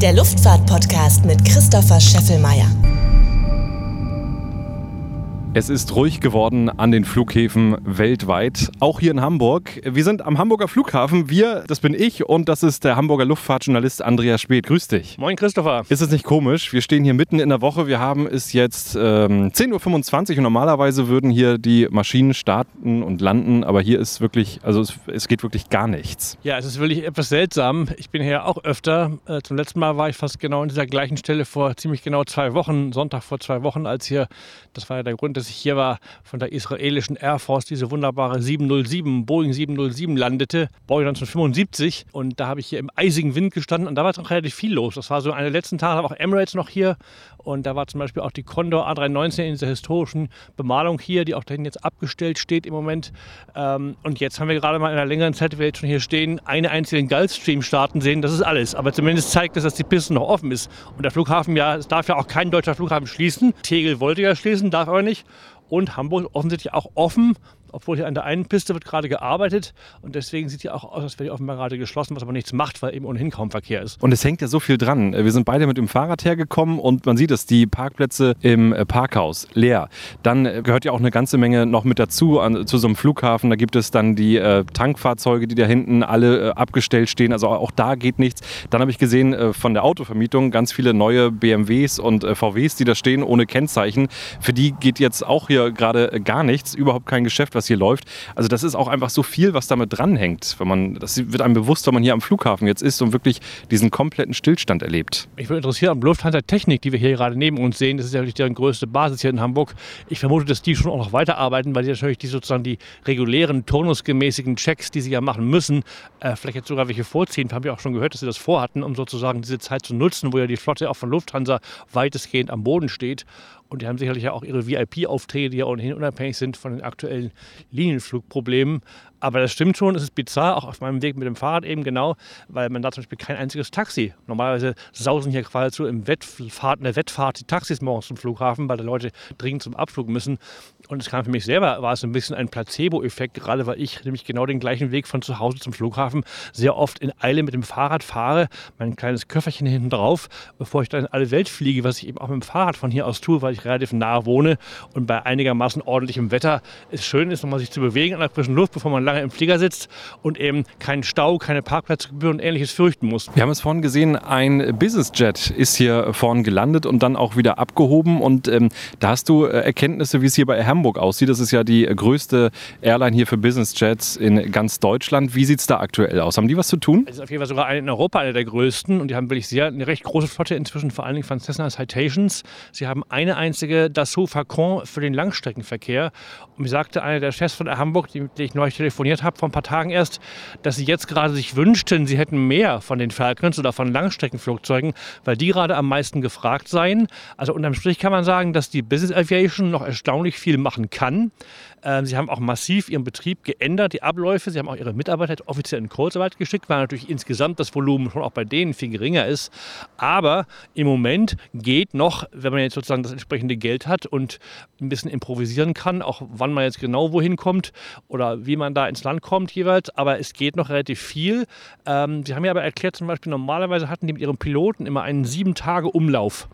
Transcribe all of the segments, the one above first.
Der Luftfahrt-Podcast mit Christopher Scheffelmeier. Es ist ruhig geworden an den Flughäfen weltweit, auch hier in Hamburg. Wir sind am Hamburger Flughafen. Wir, das bin ich und das ist der Hamburger Luftfahrtjournalist Andreas Speth. Grüß dich. Moin Christopher. Ist es nicht komisch? Wir stehen hier mitten in der Woche. Wir haben es jetzt ähm, 10.25 Uhr und normalerweise würden hier die Maschinen starten und landen, aber hier ist wirklich, also es, es geht wirklich gar nichts. Ja, es ist wirklich etwas seltsam. Ich bin hier auch öfter. Äh, zum letzten Mal war ich fast genau an dieser gleichen Stelle vor ziemlich genau zwei Wochen, Sonntag vor zwei Wochen, als hier, das war ja der Grund, dass ich hier war, von der israelischen Air Force diese wunderbare 707, Boeing 707 landete, Boeing 1975. Und da habe ich hier im eisigen Wind gestanden und da war noch relativ viel los. Das war so einer der letzten Tage, auch Emirates noch hier und da war zum Beispiel auch die Condor A319 in dieser historischen Bemalung hier, die auch dahin jetzt abgestellt steht im Moment. Ähm, und jetzt haben wir gerade mal in einer längeren Zeit, wir jetzt schon hier stehen, eine einzige Gulfstream starten sehen. Das ist alles. Aber zumindest zeigt es, dass die Piste noch offen ist. Und der Flughafen, ja, es darf ja auch kein deutscher Flughafen schließen. Tegel wollte ja schließen, darf aber nicht und Hamburg offensichtlich auch offen obwohl hier an der einen Piste wird gerade gearbeitet und deswegen sieht hier auch aus, als wäre die offenbar gerade geschlossen, was aber nichts macht, weil eben ohnehin kaum Verkehr ist. Und es hängt ja so viel dran. Wir sind beide mit dem Fahrrad hergekommen und man sieht es, die Parkplätze im äh, Parkhaus leer. Dann äh, gehört ja auch eine ganze Menge noch mit dazu an, zu so einem Flughafen. Da gibt es dann die äh, Tankfahrzeuge, die da hinten alle äh, abgestellt stehen. Also auch da geht nichts. Dann habe ich gesehen äh, von der Autovermietung ganz viele neue BMWs und äh, VWs, die da stehen ohne Kennzeichen. Für die geht jetzt auch hier gerade gar nichts, überhaupt kein Geschäft, was hier läuft. Also das ist auch einfach so viel, was damit dranhängt. Wenn man, das wird einem bewusst, wenn man hier am Flughafen jetzt ist und wirklich diesen kompletten Stillstand erlebt. Ich würde interessieren an Lufthansa Technik, die wir hier gerade neben uns sehen. Das ist ja wirklich deren größte Basis hier in Hamburg. Ich vermute, dass die schon auch noch weiterarbeiten, weil die natürlich die sozusagen die regulären, turnusgemäßigen Checks, die sie ja machen müssen, äh, vielleicht jetzt sogar welche vorziehen. Wir haben ja auch schon gehört, dass sie das vorhatten, um sozusagen diese Zeit zu nutzen, wo ja die Flotte auch von Lufthansa weitestgehend am Boden steht. Und die haben sicherlich ja auch ihre VIP-Aufträge, die ja ohnehin unabhängig sind von den aktuellen Linienflugproblemen. Aber das stimmt schon, es ist bizarr, auch auf meinem Weg mit dem Fahrrad eben genau, weil man da zum Beispiel kein einziges Taxi. Normalerweise sausen hier geradezu im Wettfahrt, in der Wettfahrt die Taxis morgens zum Flughafen, weil die Leute dringend zum Abflug müssen. Und es kam für mich selber, war es ein bisschen ein Placebo-Effekt, gerade weil ich nämlich genau den gleichen Weg von zu Hause zum Flughafen sehr oft in Eile mit dem Fahrrad fahre, mein kleines Köfferchen hinten drauf, bevor ich dann in alle Welt fliege, was ich eben auch mit dem Fahrrad von hier aus tue, weil ich relativ nah wohne und bei einigermaßen ordentlichem Wetter es schön ist, nochmal sich zu bewegen an der frischen Luft, bevor man lange im Flieger sitzt und eben keinen Stau, keine Parkplatzgebühren und ähnliches fürchten muss. Wir haben es vorhin gesehen, ein Businessjet ist hier vorhin gelandet und dann auch wieder abgehoben und ähm, da hast du äh, Erkenntnisse, wie es hier bei Hamburg aussieht. Das ist ja die größte Airline hier für Businessjets in ganz Deutschland. Wie sieht es da aktuell aus? Haben die was zu tun? Es ist auf jeden Fall sogar in Europa eine der größten und die haben wirklich sehr eine recht große Flotte inzwischen, vor allen Dingen von Cessna Citations. Sie haben eine einzige Dassault Falcon für den Langstreckenverkehr. Und mir sagte einer der Chefs von der Hamburg, mit dem ich neulich telefoniert habe, vor ein paar Tagen erst, dass sie jetzt gerade sich wünschten, sie hätten mehr von den Falcons oder von Langstreckenflugzeugen, weil die gerade am meisten gefragt seien. Also unterm Strich kann man sagen, dass die Business Aviation noch erstaunlich viel machen kann. Ähm, sie haben auch massiv ihren Betrieb geändert, die Abläufe. Sie haben auch ihre Mitarbeiter offiziell in Kurzarbeit geschickt, weil natürlich insgesamt das Volumen schon auch bei denen viel geringer ist. Aber im Moment geht noch, wenn man jetzt sozusagen das entsprechende Geld hat und ein bisschen improvisieren kann, auch wann man jetzt genau wohin kommt oder wie man da ins Land kommt jeweils. Aber es geht noch relativ viel. Ähm, sie haben ja aber erklärt, zum Beispiel normalerweise hatten die mit ihren Piloten immer einen sieben Tage Umlauf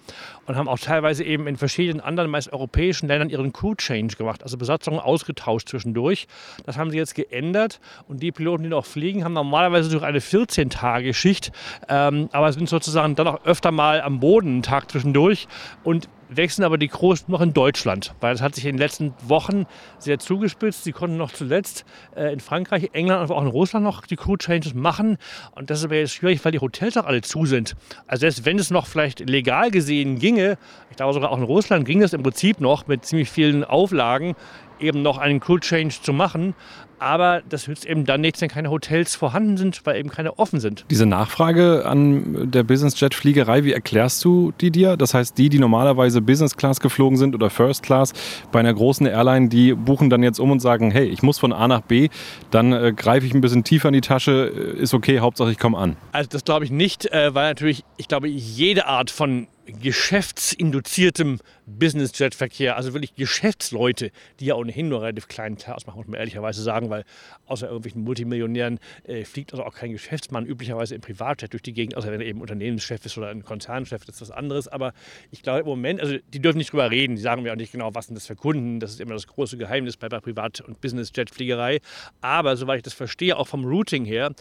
und haben auch teilweise eben in verschiedenen anderen, meist europäischen Ländern ihren Crew Change gemacht, also Besatzungen ausgetauscht zwischendurch. Das haben sie jetzt geändert und die Piloten, die noch fliegen, haben normalerweise durch eine 14-Tage-Schicht, ähm, aber sind sozusagen dann auch öfter mal am Boden einen Tag zwischendurch und wechseln aber die Crews noch in Deutschland, weil das hat sich in den letzten Wochen sehr zugespitzt. Sie konnten noch zuletzt äh, in Frankreich, England, aber auch in Russland noch die Crew Changes machen. Und das ist aber jetzt schwierig, weil die Hotels auch alle zu sind. Also selbst wenn es noch vielleicht legal gesehen ginge, ich glaube sogar auch in Russland ging es im Prinzip noch mit ziemlich vielen Auflagen, eben noch einen Crew Change zu machen. Aber das nützt eben dann nichts, wenn keine Hotels vorhanden sind, weil eben keine offen sind. Diese Nachfrage an der Business-Jet-Fliegerei, wie erklärst du die dir? Das heißt, die, die normalerweise Business Class geflogen sind oder First Class bei einer großen Airline, die buchen dann jetzt um und sagen, hey, ich muss von A nach B, dann äh, greife ich ein bisschen tiefer in die Tasche, äh, ist okay, Hauptsache ich komme an. Also das glaube ich nicht, äh, weil natürlich, ich glaube, jede Art von geschäftsinduziertem Business-Jet-Verkehr, also wirklich Geschäftsleute, die ja ohnehin nur relativ kleinen Teil ausmachen, muss man ehrlicherweise sagen, weil außer irgendwelchen Multimillionären äh, fliegt also auch kein Geschäftsmann üblicherweise im Privatjet durch die Gegend, außer wenn er eben Unternehmenschef ist oder ein Konzernchef, das ist was anderes. Aber ich glaube im Moment, also die dürfen nicht drüber reden, die sagen mir auch nicht genau, was sind das für Kunden, das ist immer das große Geheimnis bei der Privat- und Business-Jet-Fliegerei. Aber soweit ich das verstehe, auch vom Routing her,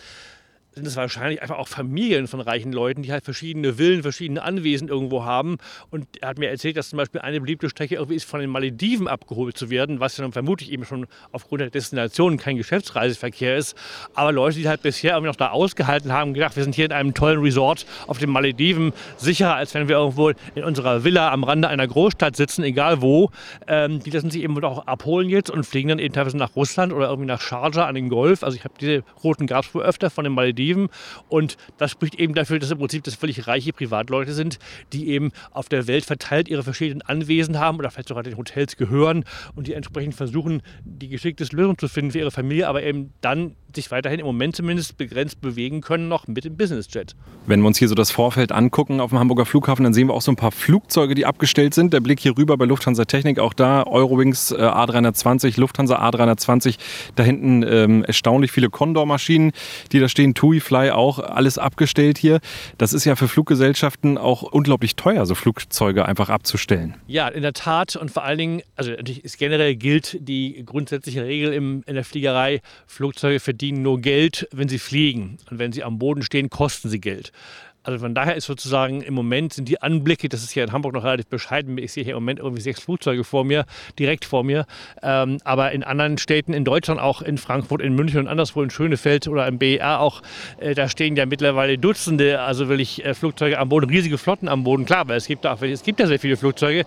sind es wahrscheinlich einfach auch Familien von reichen Leuten, die halt verschiedene Villen, verschiedene Anwesen irgendwo haben. Und er hat mir erzählt, dass zum Beispiel eine beliebte Strecke irgendwie ist, von den Malediven abgeholt zu werden, was dann vermutlich eben schon aufgrund der Destination kein Geschäftsreiseverkehr ist. Aber Leute, die halt bisher irgendwie noch da ausgehalten haben, gedacht, wir sind hier in einem tollen Resort auf den Malediven, sicherer, als wenn wir irgendwo in unserer Villa am Rande einer Großstadt sitzen, egal wo. Ähm, die lassen sich eben auch abholen jetzt und fliegen dann eben teilweise nach Russland oder irgendwie nach Sharjah an den Golf. Also ich habe diese Routen gab es wohl öfter von den Malediven Malediven. Und das spricht eben dafür, dass im Prinzip das völlig reiche Privatleute sind, die eben auf der Welt verteilt ihre verschiedenen Anwesen haben oder vielleicht sogar den Hotels gehören und die entsprechend versuchen, die geschickteste Lösung zu finden für ihre Familie, aber eben dann sich weiterhin im Moment zumindest begrenzt bewegen können, noch mit dem Businessjet. Wenn wir uns hier so das Vorfeld angucken auf dem Hamburger Flughafen, dann sehen wir auch so ein paar Flugzeuge, die abgestellt sind. Der Blick hier rüber bei Lufthansa Technik, auch da Eurowings äh, A320, Lufthansa A320, da hinten ähm, erstaunlich viele Condor-Maschinen, die da stehen, TUI Fly auch, alles abgestellt hier. Das ist ja für Fluggesellschaften auch unglaublich teuer, so Flugzeuge einfach abzustellen. Ja, in der Tat und vor allen Dingen, also generell gilt die grundsätzliche Regel im, in der Fliegerei, Flugzeuge verdienen nur Geld, wenn sie fliegen. Und wenn sie am Boden stehen, kosten sie Geld. Also von daher ist sozusagen im Moment sind die Anblicke, das ist hier in Hamburg noch relativ bescheiden, ich sehe hier im Moment irgendwie sechs Flugzeuge vor mir, direkt vor mir. Ähm, aber in anderen Städten in Deutschland, auch in Frankfurt, in München und anderswo in Schönefeld oder im BER auch, äh, da stehen ja mittlerweile Dutzende, also will ich äh, Flugzeuge am Boden, riesige Flotten am Boden, klar, weil es gibt, auch, es gibt ja sehr viele Flugzeuge,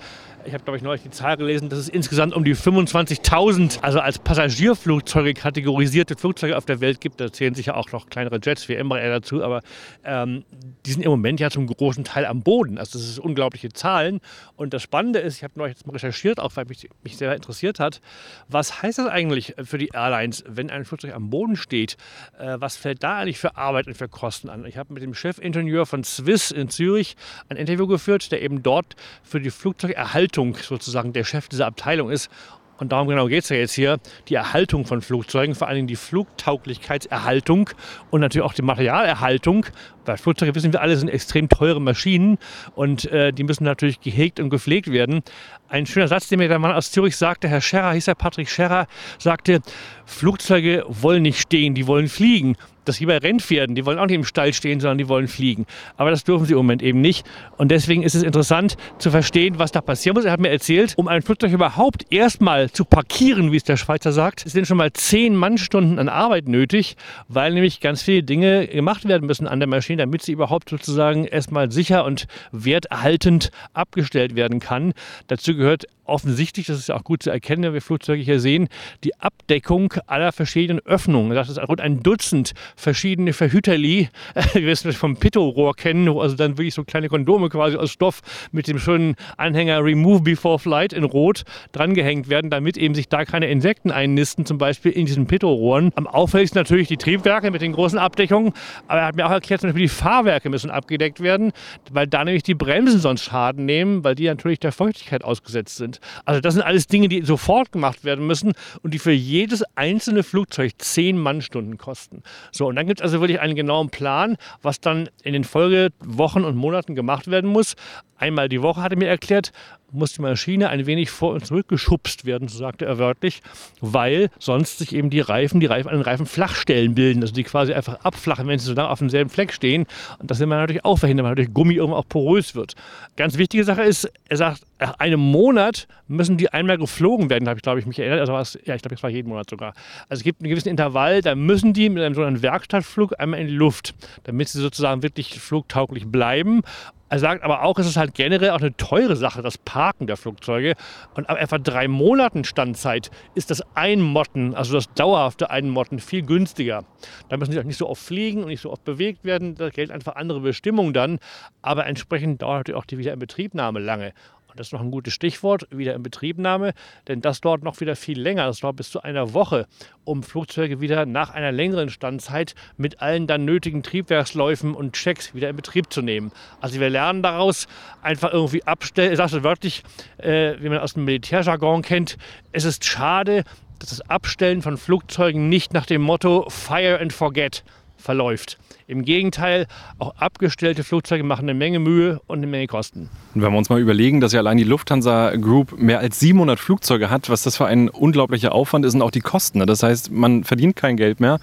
ich habe, glaube ich, neulich die Zahl gelesen, dass es insgesamt um die 25.000, also als Passagierflugzeuge kategorisierte Flugzeuge auf der Welt gibt. Da zählen sicher auch noch kleinere Jets wie Embraer dazu, aber ähm, die sind im Moment ja zum großen Teil am Boden. Also das sind unglaubliche Zahlen. Und das Spannende ist, ich habe neulich jetzt mal recherchiert, auch weil mich, mich sehr interessiert hat, was heißt das eigentlich für die Airlines, wenn ein Flugzeug am Boden steht? Äh, was fällt da eigentlich für Arbeit und für Kosten an? Ich habe mit dem Chefingenieur von Swiss in Zürich ein Interview geführt, der eben dort für die Flugzeugerhaltung Erhaltung sozusagen der Chef dieser Abteilung ist. Und darum genau geht es ja jetzt hier, die Erhaltung von Flugzeugen, vor allem die Flugtauglichkeitserhaltung und natürlich auch die Materialerhaltung. Weil Flugzeuge, wissen wir alle, sind extrem teure Maschinen und äh, die müssen natürlich gehegt und gepflegt werden. Ein schöner Satz, den mir der Mann aus Zürich sagte, Herr Scherrer, hieß er Patrick Scherrer, sagte, Flugzeuge wollen nicht stehen, die wollen fliegen das wie bei Rennpferden, die wollen auch nicht im Stall stehen, sondern die wollen fliegen. Aber das dürfen sie im Moment eben nicht. Und deswegen ist es interessant zu verstehen, was da passieren muss. Er hat mir erzählt, um ein Flugzeug überhaupt erstmal zu parkieren, wie es der Schweizer sagt, sind schon mal zehn Mannstunden an Arbeit nötig, weil nämlich ganz viele Dinge gemacht werden müssen an der Maschine, damit sie überhaupt sozusagen erstmal sicher und werterhaltend abgestellt werden kann. Dazu gehört offensichtlich, das ist ja auch gut zu erkennen, wenn wir Flugzeuge hier sehen, die Abdeckung aller verschiedenen Öffnungen. Das ist rund ein Dutzend verschiedene Verhüterli, wie wir es vom Pitto-Rohr kennen, also dann wirklich so kleine Kondome quasi aus Stoff mit dem schönen Anhänger Remove Before Flight in Rot drangehängt werden, damit eben sich da keine Insekten einnisten, zum Beispiel in diesen Pitto-Rohren. Am auffälligsten natürlich die Triebwerke mit den großen Abdeckungen, aber er hat mir auch erklärt, zum Beispiel die Fahrwerke müssen abgedeckt werden, weil da nämlich die Bremsen sonst Schaden nehmen, weil die natürlich der Feuchtigkeit ausgesetzt sind. Also das sind alles Dinge, die sofort gemacht werden müssen und die für jedes einzelne Flugzeug zehn Mannstunden kosten. So, und dann gibt es also wirklich einen genauen Plan, was dann in den Folgewochen und Monaten gemacht werden muss. Einmal die Woche, hat er mir erklärt, muss die Maschine ein wenig vor und zurück geschubst werden, so sagte er wörtlich, weil sonst sich eben die Reifen, die Reifen an den Reifen Flachstellen bilden, also die quasi einfach abflachen, wenn sie so lange auf demselben Fleck stehen. Und das will man natürlich auch verhindern, weil natürlich Gummi irgendwann auch porös wird. Ganz wichtige Sache ist, er sagt, nach einem Monat müssen die einmal geflogen werden, habe ich, glaube ich, mich erinnert. Also was, ja, ich glaube, das war jeden Monat sogar. Also es gibt einen gewissen Intervall, da müssen die mit einem so einem Werkstattflug einmal in die Luft, damit sie sozusagen wirklich flugtauglich bleiben. Er sagt aber auch, es ist halt generell auch eine teure Sache, das Parken der Flugzeuge. Und ab etwa drei Monaten Standzeit ist das Einmotten, also das dauerhafte Einmotten, viel günstiger. Da müssen sie auch nicht so oft fliegen und nicht so oft bewegt werden. Da gelten einfach andere Bestimmungen dann. Aber entsprechend dauert natürlich auch die Wiederinbetriebnahme lange. Und das ist noch ein gutes Stichwort, wieder in Betriebnahme, denn das dauert noch wieder viel länger. Das dauert bis zu einer Woche, um Flugzeuge wieder nach einer längeren Standzeit mit allen dann nötigen Triebwerksläufen und Checks wieder in Betrieb zu nehmen. Also wir lernen daraus einfach irgendwie abstellen, ich sage es wörtlich, äh, wie man aus dem Militärjargon kennt, es ist schade, dass das Abstellen von Flugzeugen nicht nach dem Motto Fire and Forget verläuft. Im Gegenteil, auch abgestellte Flugzeuge machen eine Menge Mühe und eine Menge Kosten. Und wenn wir uns mal überlegen, dass ja allein die Lufthansa Group mehr als 700 Flugzeuge hat, was das für ein unglaublicher Aufwand ist und auch die Kosten. Ne? Das heißt, man verdient kein Geld mehr,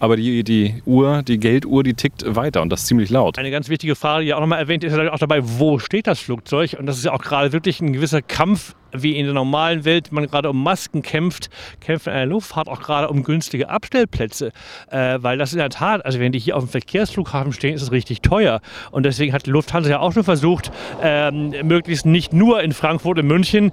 aber die, die Uhr, die Gelduhr, die tickt weiter und das ziemlich laut. Eine ganz wichtige Frage, die auch nochmal erwähnt ist, ist auch dabei, wo steht das Flugzeug? Und das ist ja auch gerade wirklich ein gewisser Kampf wie in der normalen Welt man gerade um Masken kämpft, kämpft in der Luftfahrt auch gerade um günstige Abstellplätze. Äh, weil das in der Tat, also wenn die hier auf dem Verkehrsflughafen stehen, ist es richtig teuer. Und deswegen hat die Lufthansa ja auch schon versucht, ähm, möglichst nicht nur in Frankfurt und München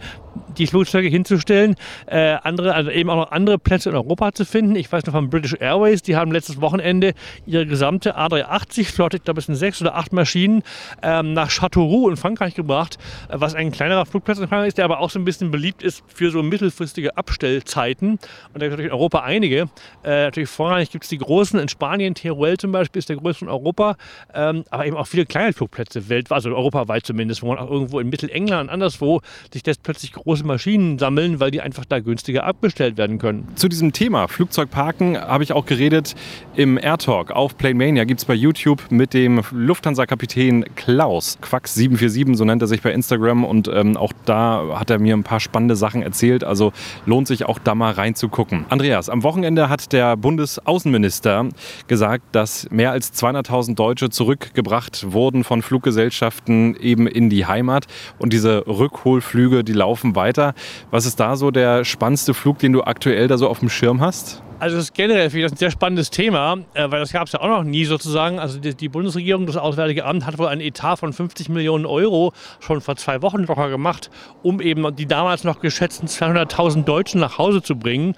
die Flugzeuge hinzustellen, äh, andere, also eben auch noch andere Plätze in Europa zu finden. Ich weiß noch von British Airways, die haben letztes Wochenende ihre gesamte A380-Flotte, ich glaube es sind sechs oder acht Maschinen, ähm, nach Châteauroux in Frankreich gebracht, äh, was ein kleinerer Flugplatz in Frankreich ist, der aber auch so ein bisschen beliebt ist für so mittelfristige Abstellzeiten. Und da gibt es natürlich in Europa einige. Äh, natürlich vorrangig gibt es die großen, in Spanien, Teruel zum Beispiel ist der größte in Europa, ähm, aber eben auch viele kleine Flugplätze weltweit, also europaweit zumindest, wo man auch irgendwo in Mittelengland und anderswo sich das plötzlich große Maschinen sammeln, weil die einfach da günstiger abgestellt werden können. Zu diesem Thema Flugzeugparken habe ich auch geredet im Air Talk auf Plane Mania. Gibt es bei YouTube mit dem Lufthansa-Kapitän Klaus. Quax747, so nennt er sich bei Instagram. Und ähm, auch da hat er mir ein paar spannende Sachen erzählt. Also lohnt sich auch da mal reinzugucken. Andreas, am Wochenende hat der Bundesaußenminister gesagt, dass mehr als 200.000 Deutsche zurückgebracht wurden von Fluggesellschaften eben in die Heimat. Und diese Rückholflüge, die laufen weiter. Was ist da so der spannendste Flug, den du aktuell da so auf dem Schirm hast? Also das ist generell finde ich ein sehr spannendes Thema, äh, weil das gab es ja auch noch nie sozusagen. Also die, die, Bundesregierung, das Auswärtige Amt hat wohl einen Etat von 50 Millionen Euro schon vor zwei Wochen locker gemacht, um eben die damals noch geschätzten 200.000 Deutschen nach Hause zu bringen.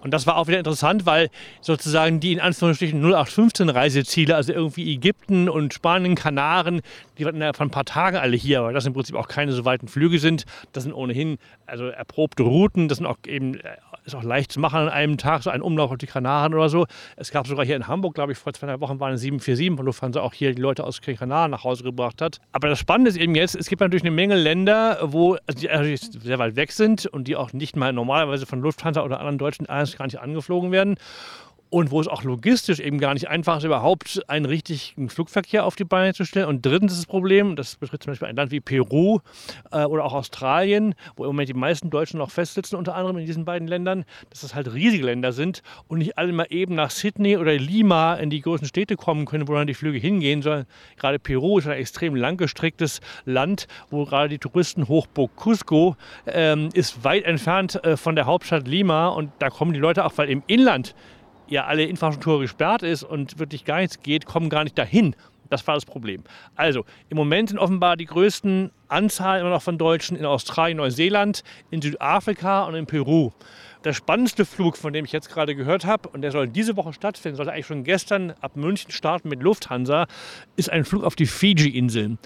Und das war auch wieder interessant, weil sozusagen die in Anführungsstrichen 0815 Reiseziele, also irgendwie Ägypten und Spanien, Kanaren, die waren innerhalb von ein paar Tagen alle hier, weil das im Prinzip auch keine so weiten Flüge sind. Das sind ohnehin also erprobte Routen, das sind auch eben äh, ist auch leicht zu machen an einem Tag, so ein Umlauf auf die Kanaren oder so. Es gab sogar hier in Hamburg, glaube ich, vor zwei drei Wochen waren es 747, von Lufthansa auch hier die Leute aus Kanaren nach Hause gebracht hat. Aber das Spannende ist eben jetzt, es gibt natürlich eine Menge Länder, wo also die natürlich sehr weit weg sind und die auch nicht mal normalerweise von Lufthansa oder anderen deutschen Airlines gar nicht angeflogen werden und wo es auch logistisch eben gar nicht einfach ist, überhaupt einen richtigen Flugverkehr auf die Beine zu stellen. Und drittens das Problem, das betrifft zum Beispiel ein Land wie Peru äh, oder auch Australien, wo im Moment die meisten Deutschen noch festsitzen, unter anderem in diesen beiden Ländern, dass das halt riesige Länder sind und nicht alle mal eben nach Sydney oder Lima in die großen Städte kommen können, wo dann die Flüge hingehen, sondern gerade Peru ist ein extrem langgestrecktes Land, wo gerade die Touristen Hochburg Cusco ähm, ist weit entfernt äh, von der Hauptstadt Lima und da kommen die Leute auch, weil im Inland ja alle Infrastruktur gesperrt ist und wirklich gar nichts geht, kommen gar nicht dahin. Das war das Problem. Also, im Moment sind offenbar die größten Anzahl immer noch von Deutschen in Australien, Neuseeland, in Südafrika und in Peru. Der spannendste Flug, von dem ich jetzt gerade gehört habe, und der soll diese Woche stattfinden, sollte eigentlich schon gestern ab München starten mit Lufthansa, ist ein Flug auf die Fiji-Inseln.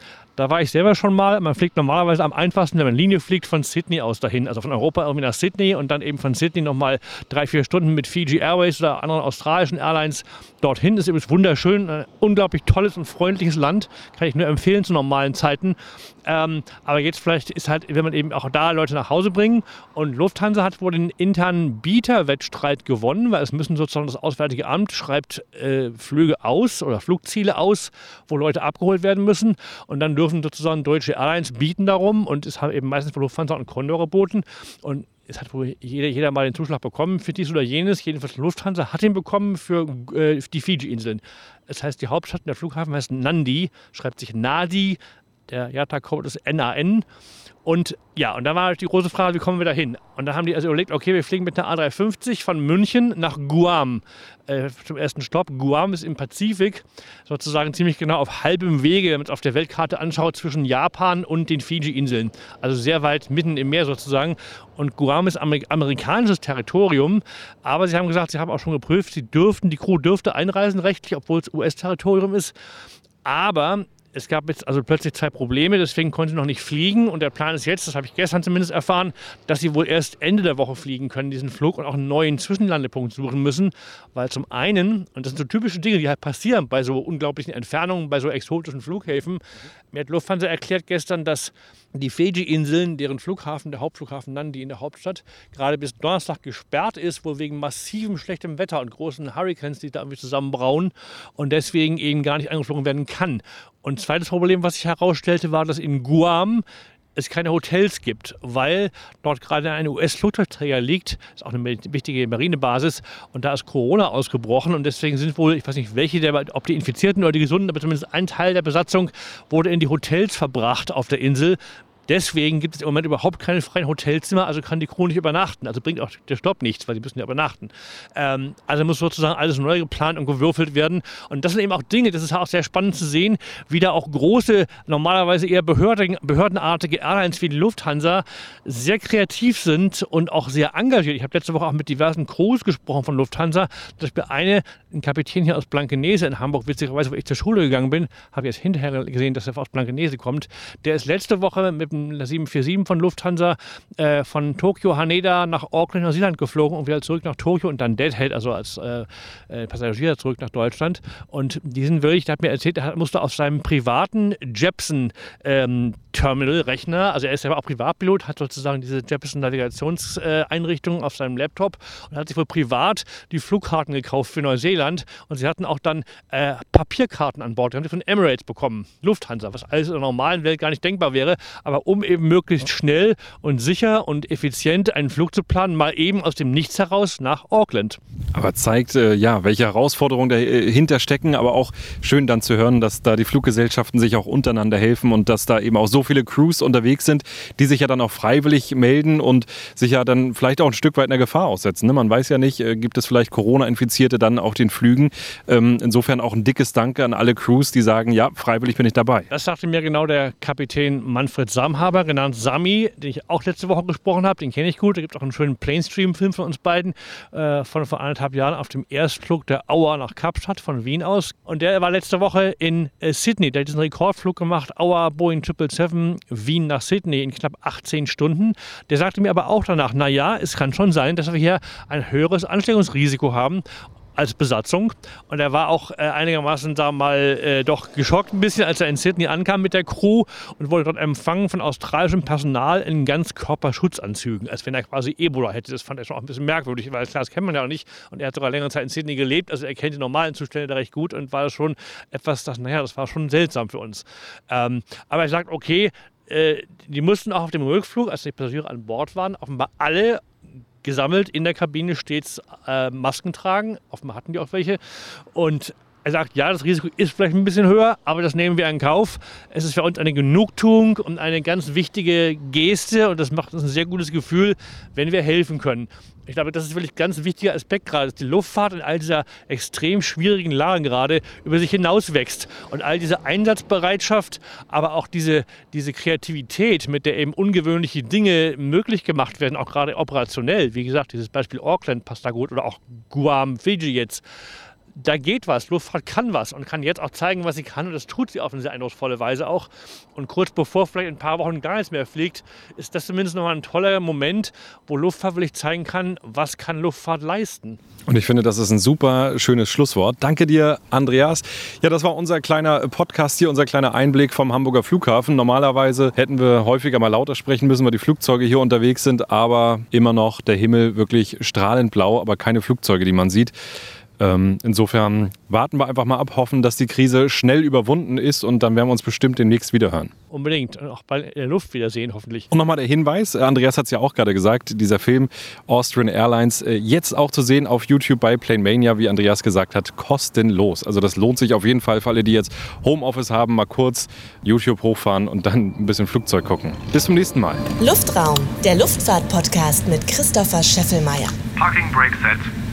Da war ich selber schon mal. Man fliegt normalerweise am einfachsten, wenn man Linie fliegt, von Sydney aus dahin. Also von Europa irgendwie nach Sydney und dann eben von Sydney nochmal drei, vier Stunden mit Fiji Airways oder anderen australischen Airlines dorthin. Ist übrigens wunderschön. Ein unglaublich tolles und freundliches Land. Kann ich nur empfehlen zu normalen Zeiten. Ähm, aber jetzt vielleicht ist halt, wenn man eben auch da Leute nach Hause bringen. Und Lufthansa hat wohl den internen Bieterwettstreit gewonnen, weil es müssen sozusagen das Auswärtige Amt schreibt äh, Flüge aus oder Flugziele aus, wo Leute abgeholt werden müssen. Und dann dürfen sozusagen deutsche Airlines bieten darum und es haben eben meistens von Lufthansa und Condor geboten. Und es hat wohl jeder, jeder mal den Zuschlag bekommen für dies oder jenes. Jedenfalls Lufthansa hat ihn bekommen für äh, die Fiji-Inseln. Das heißt, die Hauptstadt der Flughafen heißt Nandi, schreibt sich Nadi, der JATA-Code ist NAN. Und ja, und da war halt die große Frage, wie kommen wir da hin? Und da haben die also überlegt, okay, wir fliegen mit einer A350 von München nach Guam äh, zum ersten Stopp. Guam ist im Pazifik, sozusagen ziemlich genau auf halbem Wege, wenn man es auf der Weltkarte anschaut, zwischen Japan und den Fiji-Inseln. Also sehr weit mitten im Meer sozusagen. Und Guam ist Amer amerikanisches Territorium, aber sie haben gesagt, sie haben auch schon geprüft, sie dürften, die Crew dürfte einreisen rechtlich, obwohl es US-Territorium ist. Aber Es gab jetzt also plötzlich zwei Probleme, deswegen konnte sie noch nicht fliegen. Und der Plan ist jetzt, das habe ich gestern zumindest erfahren, dass sie wohl erst Ende der Woche fliegen können, diesen Flug und auch einen neuen Zwischenlandepunkt suchen müssen. Weil zum einen, und das sind so typische Dinge, die halt passieren bei so unglaublichen Entfernungen, bei so exotischen Flughäfen. Mir hat Lufthansa erklärt gestern, dass die Fiji-Inseln, deren Flughafen, der Hauptflughafen Nandi in der Hauptstadt, gerade bis Donnerstag gesperrt ist, wohl wegen massivem schlechtem Wetter und großen Hurricanes, die da irgendwie zusammenbrauen und deswegen eben gar nicht angeflogen werden kann. Und zweites Problem, was sich herausstellte, war, dass in Guam es keine Hotels gibt, weil dort gerade ein US-Flugzeugträger liegt, ist auch eine wichtige Marinebasis. Und da ist Corona ausgebrochen. Und deswegen sind wohl, ich weiß nicht welche, der, ob die Infizierten oder die Gesunden, aber zumindest ein Teil der Besatzung wurde in die Hotels verbracht auf der Insel, Deswegen gibt es im Moment überhaupt keine freien Hotelzimmer, also kann die Crew nicht übernachten. Also bringt auch der Stopp nichts, weil die müssen ja übernachten. Ähm, also muss sozusagen alles neu geplant und gewürfelt werden. Und das sind eben auch Dinge, das ist auch sehr spannend zu sehen, wie da auch große, normalerweise eher behörden, behördenartige Airlines wie die Lufthansa sehr kreativ sind und auch sehr engagiert. Ich habe letzte Woche auch mit diversen Crews gesprochen von Lufthansa. Zum Beispiel eine, ein Kapitän hier aus Blankenese in Hamburg, witzigerweise, wo ich zur Schule gegangen bin, habe jetzt hinterher gesehen, dass er aus Blankenese kommt. Der ist letzte Woche mit 747 von Lufthansa äh, von Tokio Haneda nach Auckland, Neuseeland geflogen und wieder zurück nach Tokio und dann Deadhead, also als äh, äh, Passagier zurück nach Deutschland. Und diesen wirklich, der hat mir erzählt, er musste auf seinem privaten Jepson ähm, also er ist ja auch Privatpilot, hat sozusagen diese Jefferson-Navigationseinrichtung auf seinem Laptop und hat sich wohl privat die Flugkarten gekauft für Neuseeland. Und sie hatten auch dann äh, Papierkarten an Bord, die haben sie von Emirates bekommen, Lufthansa, was alles in der normalen Welt gar nicht denkbar wäre, aber um eben möglichst schnell und sicher und effizient einen Flug zu planen, mal eben aus dem Nichts heraus nach Auckland. Aber zeigt äh, ja, welche Herausforderungen dahinter stecken, aber auch schön dann zu hören, dass da die Fluggesellschaften sich auch untereinander helfen und dass da eben auch so viele Crews unterwegs sind, die sich ja dann auch freiwillig melden und sich ja dann vielleicht auch ein Stück weit einer Gefahr aussetzen. Ne? Man weiß ja nicht, äh, gibt es vielleicht Corona-Infizierte dann auf den Flügen. Ähm, insofern auch ein dickes Danke an alle Crews, die sagen, ja, freiwillig bin ich dabei. Das sagte mir genau der Kapitän Manfred Samhaber, genannt Sami, den ich auch letzte Woche gesprochen habe. Den kenne ich gut. Da gibt es auch einen schönen Planestream-Film von uns beiden äh, von vor anderthalb Jahren auf dem Erstflug der Auer nach Kapstadt von Wien aus. Und der war letzte Woche in äh, Sydney. Der hat diesen Rekordflug gemacht, Auer Boeing 777 Treffen Wien nach Sydney in knapp 18 Stunden. Der sagte mir aber auch danach, naja, es kann schon sein, dass wir hier ein höheres Ansteckungsrisiko haben als Besatzung. Und er war auch äh, einigermaßen da mal äh, doch geschockt ein bisschen, als er in Sydney ankam mit der Crew und wurde dort empfangen von australischem Personal in Ganzkörperschutzanzügen, als wenn er quasi Ebola hätte. Das fand er schon auch ein bisschen merkwürdig, weil klar, das kennt man ja auch nicht. Und er hat sogar längere Zeit in Sydney gelebt, also er kennt die normalen Zustände da recht gut und war das schon etwas, das, naja, das war schon seltsam für uns. Ähm, aber er sagt, okay, äh, die mussten auch auf dem Rückflug, als die Passagiere an Bord waren, offenbar alle gesammelt in der Kabine stets äh, Masken tragen. Offenbar hatten die auch welche. Und er sagt, ja, das Risiko ist vielleicht ein bisschen höher, aber das nehmen wir in Kauf. Es ist für uns eine Genugtuung und eine ganz wichtige Geste und das macht uns ein sehr gutes Gefühl, wenn wir helfen können. Ich glaube, das ist wirklich ein ganz wichtiger Aspekt gerade, dass die Luftfahrt in all dieser extrem schwierigen Lage gerade über sich hinaus wächst. Und all diese Einsatzbereitschaft, aber auch diese, diese Kreativität, mit der eben ungewöhnliche Dinge möglich gemacht werden, auch gerade operationell. Wie gesagt, dieses Beispiel Auckland passt da gut oder auch Guam, Fiji jetzt da geht was. Luftfahrt kann was und kann jetzt auch zeigen, was sie kann. Und das tut sie auf eine sehr eindrucksvolle Weise auch. Und kurz bevor vielleicht in ein paar Wochen gar nichts mehr fliegt, ist das zumindest nochmal ein toller Moment, wo Luftfahrt wirklich zeigen kann, was kann Luftfahrt leisten. Und ich finde, das ist ein super schönes Schlusswort. Danke dir, Andreas. Ja, das war unser kleiner Podcast hier, unser kleiner Einblick vom Hamburger Flughafen. Normalerweise hätten wir häufiger mal lauter sprechen müssen, weil die Flugzeuge hier unterwegs sind, aber immer noch der Himmel wirklich strahlend blau, aber keine Flugzeuge, die man sieht. Ähm, insofern warten wir einfach mal ab, hoffen, dass die Krise schnell überwunden ist und dann werden wir uns bestimmt demnächst wiederhören. Unbedingt und auch bald in der Luft wiedersehen, hoffentlich. Und nochmal der Hinweis: äh, Andreas hat es ja auch gerade gesagt, dieser Film Austrian Airlines äh, jetzt auch zu sehen auf YouTube bei Plane Mania, wie Andreas gesagt hat, kostenlos. Also das lohnt sich auf jeden Fall für alle, die jetzt Homeoffice haben, mal kurz YouTube hochfahren und dann ein bisschen Flugzeug gucken. Bis zum nächsten Mal. Luftraum, der Luftfahrt-Podcast mit Christopher Scheffelmeier. Parking Brake Set.